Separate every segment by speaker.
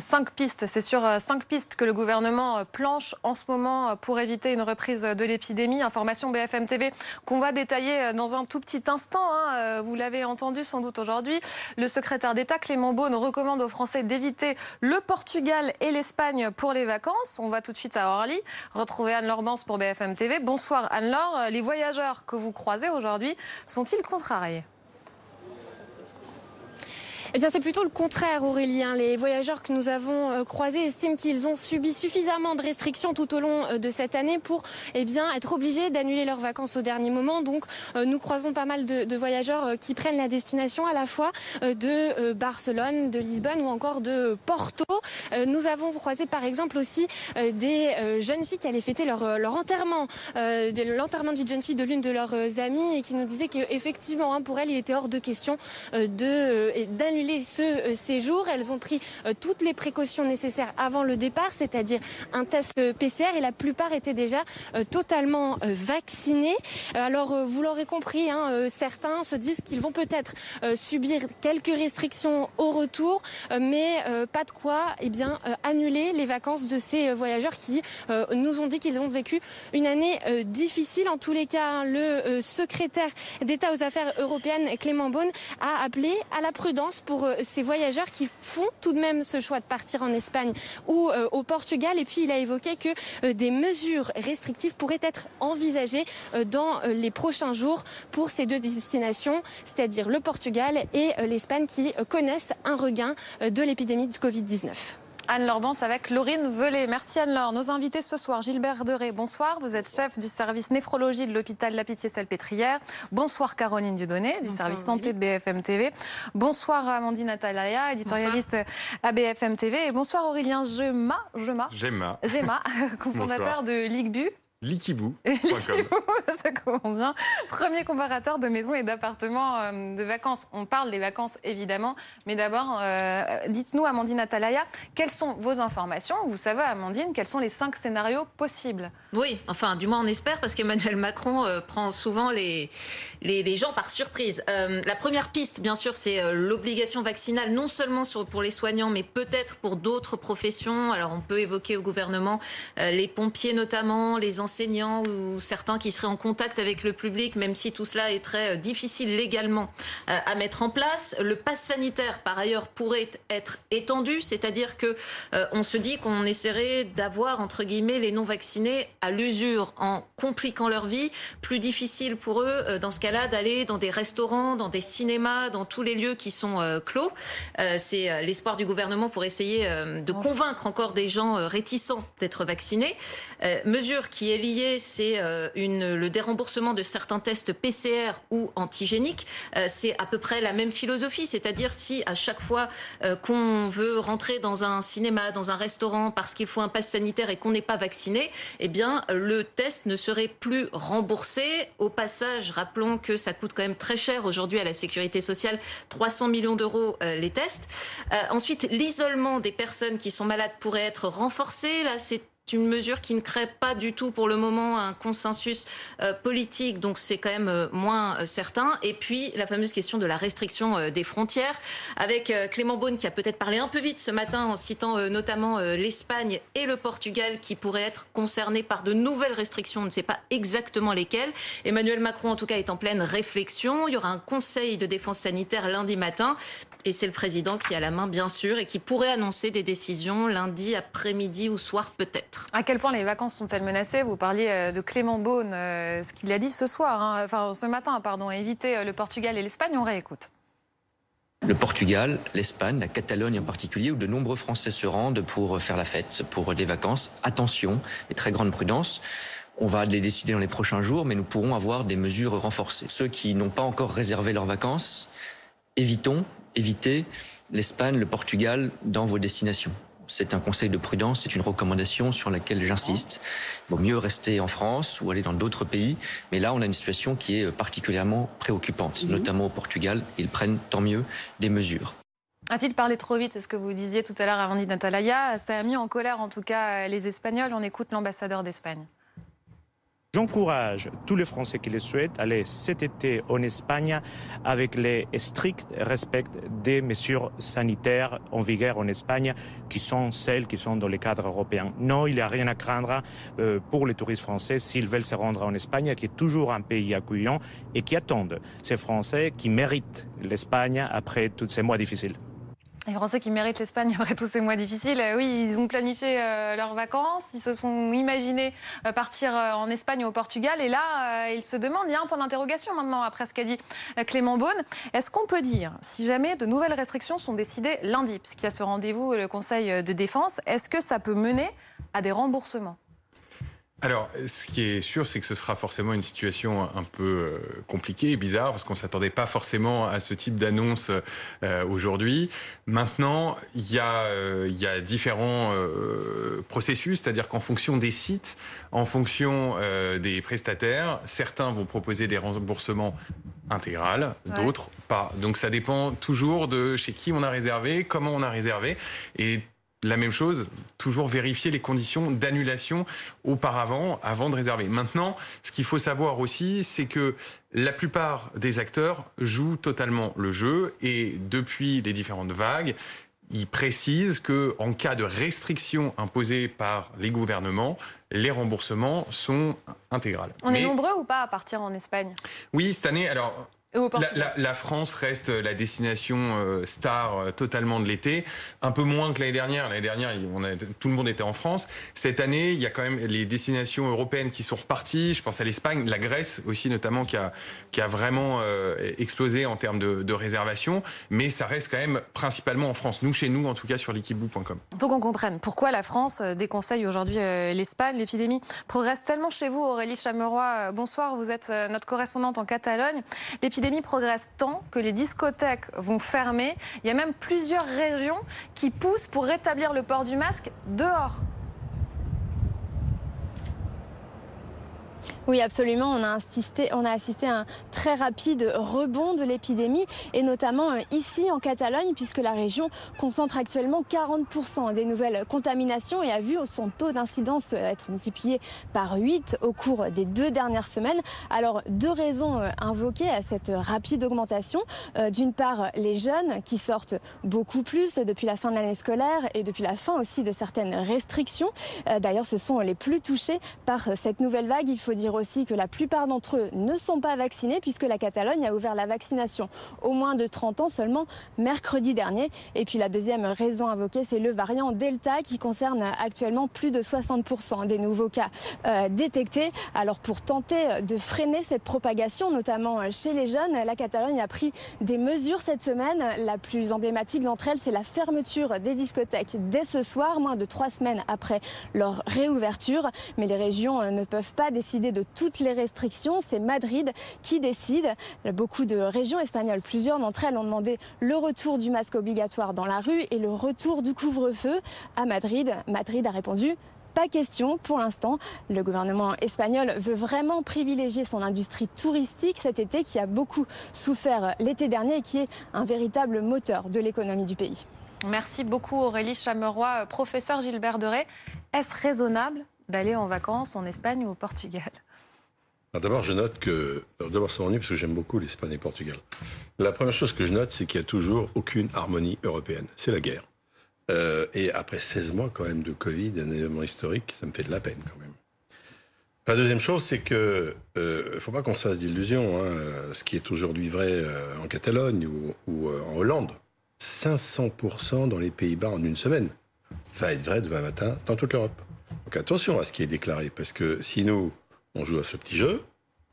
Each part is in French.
Speaker 1: Cinq pistes, c'est sur euh, cinq pistes que le gouvernement euh, planche en ce moment euh, pour éviter une reprise de l'épidémie. Information BFM TV qu'on va détailler dans un tout petit instant. Hein. Vous l'avez entendu sans doute aujourd'hui. Le secrétaire d'État Clément Beaune recommande aux Français d'éviter le Portugal et l'Espagne pour les vacances. On va tout de suite à Orly retrouver Anne-Laure pour BFM TV. Bonsoir Anne-Laure. Les voyageurs que vous croisez aujourd'hui sont-ils contrariés?
Speaker 2: Eh bien, c'est plutôt le contraire, Aurélien. Les voyageurs que nous avons euh, croisés estiment qu'ils ont subi suffisamment de restrictions tout au long euh, de cette année pour eh bien, être obligés d'annuler leurs vacances au dernier moment. Donc, euh, nous croisons pas mal de, voyageurs qui prennent la destination à la fois de Barcelone, de Lisbonne ou encore de Porto. Nous avons croisé, par exemple, aussi des jeunes filles qui allaient fêter leur, enterrement, l'enterrement de jeune fille de l'une de leurs amies et qui nous disaient qu'effectivement, hein, pour elles, il était hors de question d'annuler ce euh, séjour. Elles ont pris euh, toutes les précautions nécessaires avant le départ, c'est-à-dire un test PCR et la plupart étaient déjà euh, totalement vaccinés. Alors vous l'aurez compris, hein, certains se disent qu'ils vont peut-être subir quelques restrictions au retour, mais pas de quoi eh bien, annuler les vacances de ces voyageurs qui nous ont dit qu'ils ont vécu une année difficile. En tous les cas, le secrétaire d'État aux affaires européennes, Clément Beaune, a appelé à la prudence pour euh, ces voyageurs qui font tout de même ce choix de partir en Espagne ou euh, au Portugal. Et puis il a évoqué que euh, des mesures restrictives pourraient être envisagées dans les prochains jours pour ces deux destinations, c'est-à-dire le Portugal et l'Espagne qui connaissent un regain de l'épidémie de Covid-19.
Speaker 1: Anne Lorbance avec Laurine Velay. Merci Anne-Laure. Nos invités ce soir, Gilbert Deré, bonsoir. Vous êtes chef du service néphrologie de l'hôpital La Pitié-Salpêtrière. Bonsoir Caroline Dudonné du service santé de BFM TV. Bonsoir Amandine Atalaya, éditorialiste à BFM TV. Et bonsoir Aurélien Gema.
Speaker 3: Gema. Gema.
Speaker 1: Gema, cofondateur de Ligbu.
Speaker 3: Likibou.com.
Speaker 1: ça commence bien. Premier comparateur de maisons et d'appartements euh, de vacances. On parle des vacances évidemment, mais d'abord, euh, dites-nous, Amandine Atalaya, quelles sont vos informations Vous savez, Amandine, quels sont les cinq scénarios possibles?
Speaker 4: Oui, enfin, du moins on espère, parce qu'Emmanuel Macron euh, prend souvent les, les, gens par surprise. la première piste, bien sûr, c'est l'obligation vaccinale, non seulement sur, pour les soignants, mais peut-être pour d'autres professions. Alors, on peut évoquer au gouvernement les pompiers notamment, les enseignants ou certains qui seraient en contact avec le public, même si tout cela est très euh, difficile légalement euh, à mettre en place. Le pass sanitaire, par ailleurs, pourrait être étendu, c'est-à-dire que euh, on se dit qu'on essaierait d'avoir entre guillemets les non vaccinés à l'usure en compliquant leur vie, plus difficile pour eux dans ce cas-là d'aller dans des restaurants, dans des cinémas, dans tous les lieux qui sont clos. C'est l'espoir du gouvernement pour essayer de convaincre encore des gens réticents d'être vaccinés. Mesure qui est lié, c'est euh, le déremboursement de certains tests PCR ou antigéniques. Euh, c'est à peu près la même philosophie, c'est-à-dire si à chaque fois euh, qu'on veut rentrer dans un cinéma, dans un restaurant parce qu'il faut un pass sanitaire et qu'on n'est pas vacciné, eh bien le test ne serait plus remboursé. Au passage, rappelons que ça coûte quand même très cher aujourd'hui à la sécurité sociale, 300 millions d'euros les tests. ensuite, l'isolement des personnes qui sont malades pourrait être renforcé. Là, c'est une mesure qui ne crée pas du tout pour le moment un consensus euh, politique, donc c'est quand même euh, moins euh, certain. Et puis la fameuse question de la restriction des frontières, avec Clément Beaune qui a peut-être parlé un peu vite ce matin en citant notamment l'Espagne et le Portugal qui pourraient être concernés par de nouvelles restrictions, on ne sait pas exactement lesquelles. Emmanuel Macron en tout cas est en pleine réflexion. Il y aura un conseil de défense sanitaire lundi matin. Et c'est le président qui a la main, bien sûr, et qui pourrait annoncer des décisions lundi après-midi ou soir peut-être.
Speaker 1: À quel point les vacances sont-elles menacées? Vous parliez euh, de Clément Beaune, euh, ce qu'il a dit ce soir, hein, enfin ce matin, pardon, éviter euh, le Portugal et l'Espagne. On réécoute.
Speaker 5: Le Portugal, l'Espagne, la Catalogne en particulier, où de nombreux Français se rendent pour faire la fête, pour des vacances. Attention et très grande prudence. On va les décider dans les prochains jours, mais nous pourrons avoir des mesures renforcées. Ceux qui n'ont pas encore réservé leurs vacances, évitons éviter l'Espagne, le Portugal dans vos destinations. C'est un conseil de prudence, c'est une recommandation sur laquelle j'insiste. Il vaut mieux rester en France ou aller dans d'autres pays. Mais là, on a une situation qui est particulièrement préoccupante, mhm. notamment au Portugal. Ils prennent tant mieux des mesures.
Speaker 1: A-t-il parlé trop vite C'est ce que vous disiez tout à l'heure, avant Natalaya. Ça a mis en colère, en tout cas, les Espagnols. On écoute l'ambassadeur d'Espagne.
Speaker 6: J'encourage tous les Français qui le souhaitent à aller cet été en Espagne avec les stricts respect des mesures sanitaires en vigueur en Espagne qui sont celles qui sont dans les cadres européens. Non, il n'y a rien à craindre euh, pour les touristes français s'ils veulent se rendre en Espagne, qui est toujours un pays accueillant et qui attendent ces Français qui méritent l'Espagne après tous ces mois difficiles.
Speaker 1: Les Français qui méritent l'Espagne après tous ces mois difficiles, euh, oui, ils ont planifié euh, leurs vacances, ils se sont imaginés euh, partir en Espagne ou au Portugal, et là, ils se demandent, il y a un point d'interrogation maintenant après ce qu'a dit Clément Beaune. Est-ce qu'on peut dire, si jamais de nouvelles restrictions sont décidées lundi, puisqu'il y a ce rendez-vous, le Conseil de défense, est-ce que ça peut mener à des remboursements?
Speaker 3: Alors, ce qui est sûr, c'est que ce sera forcément une situation un peu euh, compliquée et bizarre, parce qu'on s'attendait pas forcément à ce type d'annonce euh, aujourd'hui. Maintenant, il y a, euh, il y a différents processus, c'est-à-dire qu'en fonction des sites, en fonction des prestataires, certains vont proposer des remboursements intégrales, d'autres pas. Donc ça dépend toujours de chez qui on a réservé, comment on a réservé, et la même chose, toujours vérifier les conditions d'annulation auparavant, avant de réserver. Maintenant, ce qu'il faut savoir aussi, c'est que la plupart des acteurs jouent totalement le jeu et depuis les différentes vagues, ils précisent que en cas de restrictions imposées par les gouvernements, les remboursements sont intégrales.
Speaker 1: On est nombreux ou pas à partir en Espagne?
Speaker 3: Oui, cette année, alors la, France reste la destination euh, star euh, totalement de l'été, un peu moins que l'année dernière. L'année dernière, on a, tout le monde était en France. Cette année, il y a quand même les destinations européennes qui sont reparties. Je pense à l'Espagne, la Grèce aussi notamment, qui a, qui a vraiment euh, explosé en termes de, de réservation. Mais ça reste quand même principalement en France. Nous, chez nous, en tout cas, sur l'équipebook.com.
Speaker 1: Il faut qu'on comprenne pourquoi la France déconseille aujourd'hui l'Espagne. L'épidémie progresse tellement chez vous, Aurélie Chameroy. Bonsoir, vous êtes notre correspondante en Catalogne l'épidémie progresse tant que les discothèques vont fermer. Il y a même plusieurs régions qui poussent pour rétablir le port du masque dehors.
Speaker 7: Oui, absolument. On a, assisté, on a assisté à un très rapide rebond de l'épidémie, et notamment euh, ici en Catalogne, puisque la région concentre actuellement 40% des nouvelles contaminations et a vu son taux d'incidence euh, être multiplié par 8 au cours des deux dernières semaines. Alors, deux raisons euh, invoquées à cette rapide augmentation. D'une part, les jeunes qui sortent beaucoup plus depuis la fin de l'année scolaire et depuis la fin aussi de certaines restrictions. D'ailleurs, ce sont les plus touchés par cette nouvelle vague. Il faut dire aussi que la plupart d'entre eux ne sont pas vaccinés puisque la Catalogne a ouvert la vaccination aux moins de 30 ans seulement mercredi dernier. Et puis la deuxième raison invoquée, c'est le variant Delta qui concerne actuellement plus de 60% des nouveaux cas euh, détectés. Alors pour tenter de freiner cette propagation, notamment chez les jeunes, la Catalogne a pris des mesures cette semaine. La plus emblématique d'entre elles, c'est la fermeture des discothèques dès ce soir, moins de trois semaines après leur réouverture. Mais les régions ne peuvent pas décider de toutes les restrictions. C'est Madrid qui décide. Beaucoup de régions espagnoles, plusieurs d'entre elles ont demandé le retour du masque obligatoire dans la rue et le retour du couvre-feu à Madrid. Madrid a répondu pas question pour l'instant. Le gouvernement espagnol veut vraiment privilégier son industrie touristique cet été qui a beaucoup souffert l'été dernier et qui est un véritable moteur de l'économie du pays.
Speaker 1: Merci beaucoup Aurélie Chameroy, professeur Gilbert Deray. Est-ce raisonnable d'aller en vacances en Espagne ou au Portugal?
Speaker 8: D'abord, je note que. D'abord, ça m'ennuie parce que j'aime beaucoup l'Espagne et le Portugal. La première chose que je note, c'est qu'il n'y a toujours aucune harmonie européenne. C'est la guerre. Euh, et après 16 mois, quand même, de Covid, un événement historique, ça me fait de la peine, quand même. La deuxième chose, c'est que euh, faut pas qu'on se fasse d'illusions. Hein, ce qui est aujourd'hui vrai euh, en Catalogne ou, en Hollande, 500% dans les Pays-Bas en une semaine. Ça va être vrai demain matin dans toute l'Europe. Donc attention à ce qui est déclaré, parce que si nous, on joue à ce petit jeu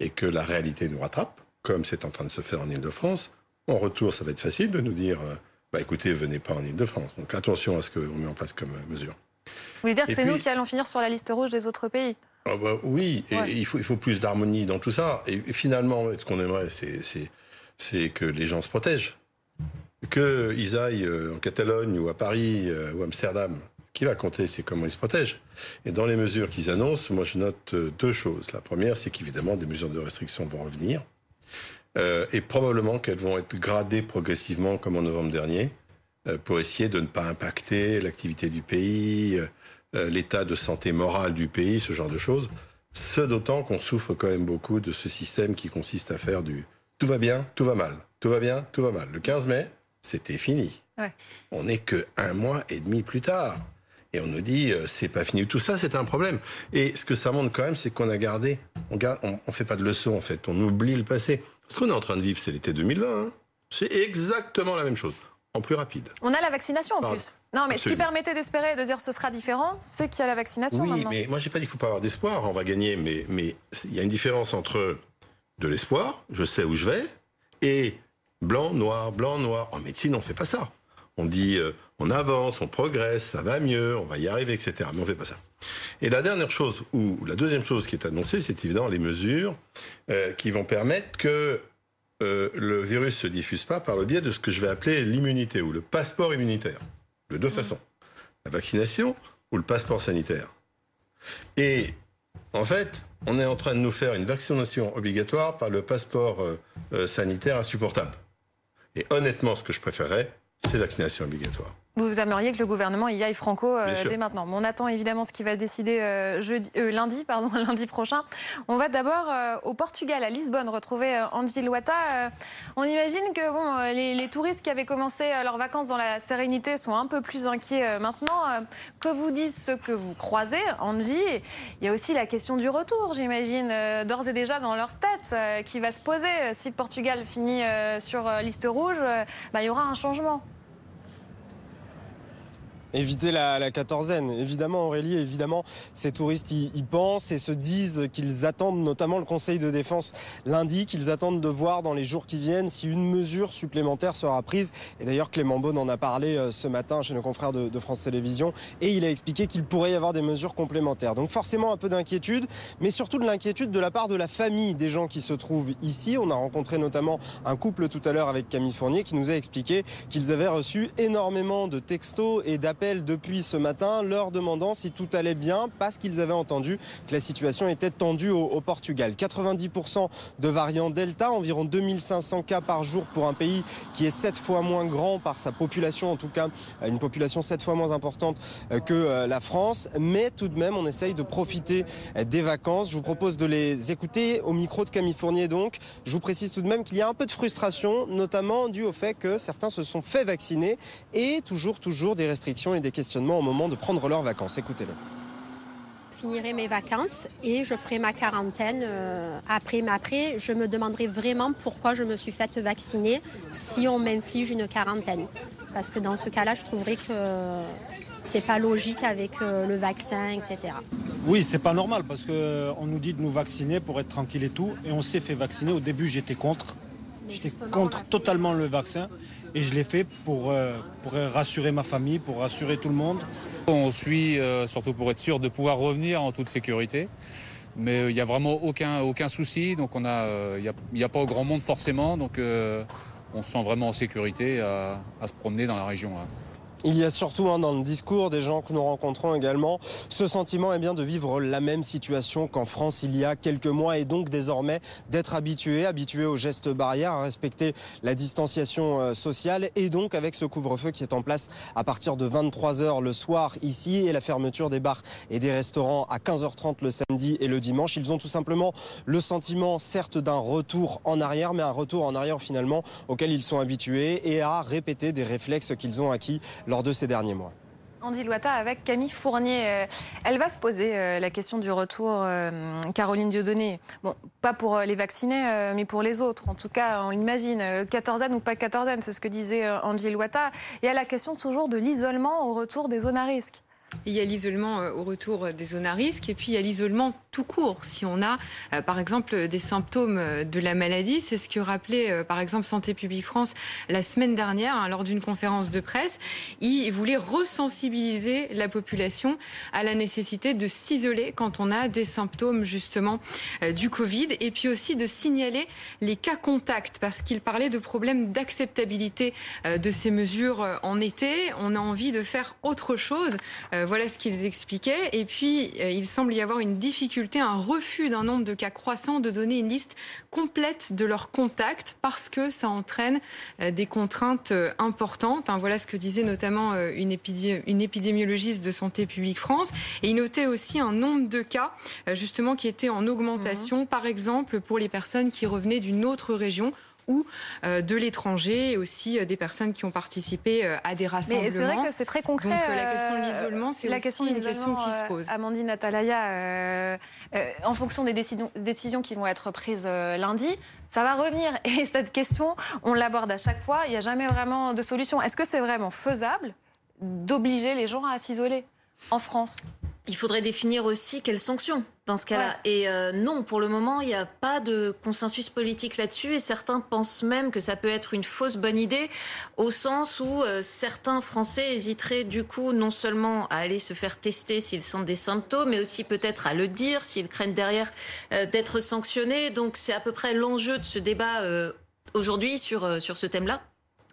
Speaker 8: et que la réalité nous rattrape, comme c'est en train de se faire en Ile-de-France, en retour, ça va être facile de nous dire euh, bah écoutez, venez pas en Ile-de-France. Donc attention à ce qu'on met en place comme euh, mesure.
Speaker 1: Vous voulez dire que c'est nous qui allons finir sur la liste rouge des autres pays?
Speaker 8: Ah bah Oui, et il, faut, il faut plus d'harmonie dans tout ça. Et, finalement, ce qu'on aimerait, c'est que les gens se protègent. Qu'ils aillent euh, en Catalogne ou à Paris ou à Amsterdam qui va compter, c'est comment ils se protègent. Et dans les mesures qu'ils annoncent, moi je note euh, deux choses. La première, c'est qu'évidemment, des mesures de restriction vont revenir. Euh, et probablement qu'elles vont être gradées progressivement, comme en novembre dernier, euh, pour essayer de ne pas impacter l'activité du pays, l'état de santé morale du pays, ce genre de choses. Ce d'autant qu'on souffre quand même beaucoup de ce système qui consiste à faire du tout va bien, tout va mal, tout va bien, tout va mal. Le 15 mai, c'était fini. On n'est que un mois et demi plus tard. Et on nous dit, euh, c'est pas fini. Tout ça, c'est un problème. Et ce que ça montre quand même, c'est qu'on a gardé, on, garde, on, fait pas de leçons, en fait. On oublie le passé. Ce qu'on est en train de vivre, c'est l'été 2020. Hein. C'est exactement la même chose, en plus rapide.
Speaker 1: On a la vaccination en plus. Non, mais ce qui permettait d'espérer de dire ce sera différent, c'est qu'il y a la vaccination.
Speaker 8: Oui, mais moi, j'ai pas dit qu'il faut pas avoir d'espoir. On va gagner, mais mais il y a une différence entre de l'espoir, je sais où je vais, et blanc, noir, blanc, noir. En médecine, on fait pas ça. On dit, euh, on avance, on progresse, ça va mieux, on va y arriver, etc. Mais on fait pas ça. Et la dernière chose, ou la deuxième chose qui est annoncée, c'est évidemment les mesures euh, qui vont permettre que euh, le virus se diffuse pas par le biais de ce que je vais appeler l'immunité ou le passeport immunitaire. De deux mmh. façons. La vaccination ou le passeport sanitaire. Et en fait, on est en train de nous faire une vaccination obligatoire par le passeport sanitaire insupportable. Et honnêtement, ce que je préférerais, c'est vaccination obligatoire.
Speaker 1: Vous aimeriez que le gouvernement y aille franco euh, dès maintenant. on attend évidemment ce qui va se décider euh, jeudi, euh, lundi, pardon, lundi prochain. On va d'abord au Portugal, à Lisbonne, retrouver Angie Loata. on imagine que bon, les, touristes qui avaient commencé leurs vacances dans la sérénité sont un peu plus inquiets maintenant. que vous disent ceux que vous croisez, Angie? Il y a aussi la question du retour, j'imagine, d'ores et déjà dans leur tête, qui va se poser. Si le Portugal finit sur liste rouge, bah, il y aura un changement
Speaker 9: éviter la, quatorzaine. Évidemment, Aurélie, évidemment, ces touristes y, pensent et se disent qu'ils attendent, notamment le Conseil de défense lundi, qu'ils attendent de voir dans les jours qui viennent si une mesure supplémentaire sera prise. Et d'ailleurs, Clément Beaune en a parlé euh, ce matin chez nos confrères de France Télévisions et il a expliqué qu'il pourrait y avoir des mesures complémentaires. Donc forcément un peu d'inquiétude, mais surtout de l'inquiétude de la part de la famille des gens qui se trouvent ici. On a rencontré notamment un couple tout à l'heure avec Camille Fournier qui nous a expliqué qu'ils avaient reçu énormément de textos et d'appels depuis ce matin, leur demandant si tout allait bien parce qu'ils avaient entendu que la situation était tendue au, Portugal. 90% de variants Delta, environ 2500 cas par jour pour un pays qui est 7 fois moins grand par sa population, en tout cas une population 7 fois moins importante euh, que euh, la France. Mais tout de même, on essaye de profiter euh, des vacances. Je vous propose de les écouter au micro de Camille Fournier donc. Je vous précise tout de même qu'il y a un peu de frustration, notamment dû au fait que certains se sont fait vacciner et toujours, toujours des restrictions et des questionnements au moment de prendre leurs vacances. Écoutez-le
Speaker 10: finirai mes vacances et je ferai ma quarantaine euh, après. Mais après, je me demanderai vraiment pourquoi je me suis faite vacciner si on m'inflige une quarantaine. Parce que dans ce cas-là, je trouverais que c'est pas logique avec euh, le vaccin, etc.
Speaker 11: Oui, c'est pas normal parce qu'on euh, nous dit de nous vacciner pour être tranquille et tout. Et on s'est fait vacciner. Au début, j'étais contre. J'étais contre totalement le vaccin. Et je l'ai fait pour, euh, pour rassurer ma famille, pour rassurer tout le monde.
Speaker 12: On suit euh, surtout pour être sûr de pouvoir revenir en toute sécurité. Mais euh, il n'y a vraiment aucun, aucun souci. Donc on a, il n'y a, pas grand monde forcément. Donc on se sent vraiment en sécurité à, à se promener dans la région.
Speaker 9: Il y a surtout hein, dans le discours des gens que nous rencontrons également ce sentiment eh bien, de vivre la même situation qu'en France il y a quelques mois et donc désormais d'être habitué, habitué aux gestes barrières, à respecter la distanciation euh, sociale et donc avec ce couvre-feu qui est en place à partir de 23 h le soir ici et la fermeture des bars et des restaurants à 15h30 le samedi et le dimanche. Ils ont tout simplement le sentiment certes d'un retour en arrière mais un retour en arrière finalement auquel ils sont habitués et à répéter des réflexes qu'ils ont acquis de ces derniers mois.
Speaker 1: Andy Loata avec Camille Fournier. Euh, elle va se poser euh, la question du retour, euh, Caroline Dieudonné. Bon, pas pour les vacciner, mais pour les autres. En tout cas, on l'imagine, quatorzaine ou pas quatorzaine, c'est ce que disait Andy Loata. Et à la question toujours de l'isolement au retour des zones à risque.
Speaker 13: Il y a l'isolement euh, au retour des zones à risque et puis il y a l'isolement tout court. Si on a, euh, par exemple, des symptômes euh, de la maladie, c'est ce que rappelait, par exemple, Santé publique France la semaine dernière hein, lors d'une conférence de presse. Il voulait resensibiliser la population à la nécessité de s'isoler quand on a des symptômes justement du Covid et puis aussi de signaler les cas contacts parce qu'il parlait de problèmes d'acceptabilité de ces mesures en été. On a envie de faire autre chose voilà ce qu'ils expliquaient. Et puis, il semble y avoir une difficulté, un refus d'un nombre de cas croissants de donner une liste complète de leurs contacts parce que ça entraîne des contraintes importantes. Hein, voilà ce que disait notamment une, épidémiologiste de Santé publique France. Et il notait aussi un nombre de cas, justement, qui étaient en augmentation, mhm. par exemple, pour les personnes qui revenaient d'une autre région ou euh, de l'étranger et aussi euh, des personnes qui ont participé euh, à des rassemblements.
Speaker 1: Mais c'est vrai que c'est très concret.
Speaker 13: Donc, la question de l'isolement, c'est la question une question qui se pose.
Speaker 1: Amandine Atalaya, en fonction des décisions, décisions, qui vont être prises lundi, ça va revenir. Et cette question, on l'aborde à chaque fois. Il n'y a jamais vraiment de solution. Est-ce que c'est vraiment faisable d'obliger les gens à s'isoler en France?
Speaker 4: Il faudrait définir aussi quelles sanctions dans ce cas-là. Et euh, non, pour le moment, il n'y a pas de consensus politique là-dessus. Et certains pensent même que ça peut être une fausse bonne idée, au sens où euh, certains Français hésiteraient du coup non seulement à aller se faire tester s'ils sentent des symptômes, mais aussi peut-être à le dire s'ils craignent derrière euh, d'être sanctionnés. Donc c'est à peu près l'enjeu de ce débat aujourd'hui sur, sur ce thème-là.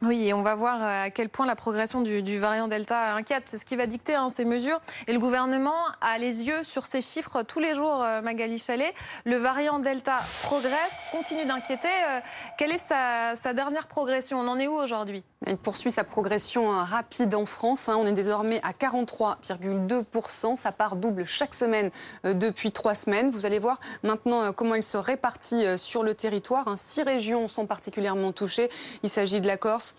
Speaker 1: Oui, et on va voir euh, à quel point la progression du, variant Delta inquiète. C'est ce qui va dicter hein, ces mesures. Et le gouvernement a les yeux sur ces chiffres tous les jours, euh, Magali Chalet. Le variant Delta progresse, continue d'inquiéter. Euh, quelle est sa, dernière progression? On en est où aujourd'hui?
Speaker 14: Il poursuit sa progression rapide en France. Hein. On est désormais à 43,2%. Sa part double chaque semaine depuis trois semaines. Vous allez voir maintenant comment il se répartit sur le territoire. Hein. Six régions sont particulièrement touchées. Il s'agit de la Corse,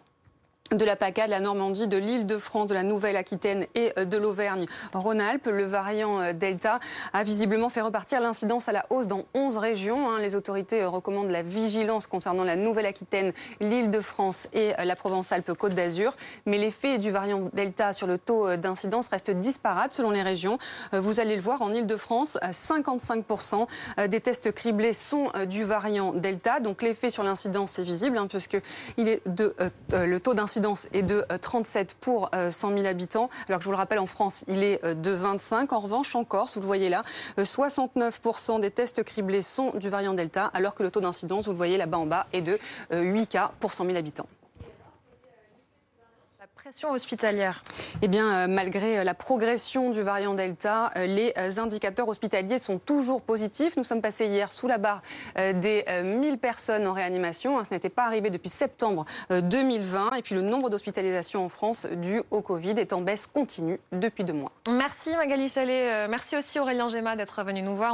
Speaker 14: de la PACA, de la Normandie, de l'île de France, de la Nouvelle-Aquitaine et euh, de l'Auvergne-Rhône-Alpes. Le variant euh, Delta a visiblement fait repartir l'incidence à la hausse dans 11 régions. Hein. Les autorités euh, recommandent la vigilance concernant la Nouvelle-Aquitaine, l'île de France et la Provence-Alpes-Côte d'Azur. Mais l'effet du variant Delta sur le taux d'incidence reste disparate selon les régions. Vous allez le voir, en île de France, 55% des tests criblés sont du variant Delta. Donc l'effet sur l'incidence est visible, hein, puisque le taux est de 37 euh, pour 100 euh, 000 habitants, alors que je vous le rappelle, en France, il est euh, de 25. En revanche, en Corse, vous le voyez là, 69% des tests criblés sont du variant Delta, alors que le taux d'incidence, vous le voyez là-bas en bas, est de 8 cas pour 100 000 habitants
Speaker 1: pression hospitalière
Speaker 14: Eh bien, euh, malgré euh, la progression du variant Delta, euh, les indicateurs hospitaliers sont toujours positifs. Nous sommes passés hier sous la barre des 1000 personnes en réanimation. Hein, ce n'était pas arrivé depuis septembre 2020. Et puis, le nombre d'hospitalisations en France dû au Covid est en baisse continue depuis deux mois.
Speaker 1: Merci Magali Chalet. Merci aussi Aurélien Gemma d'être venu nous voir.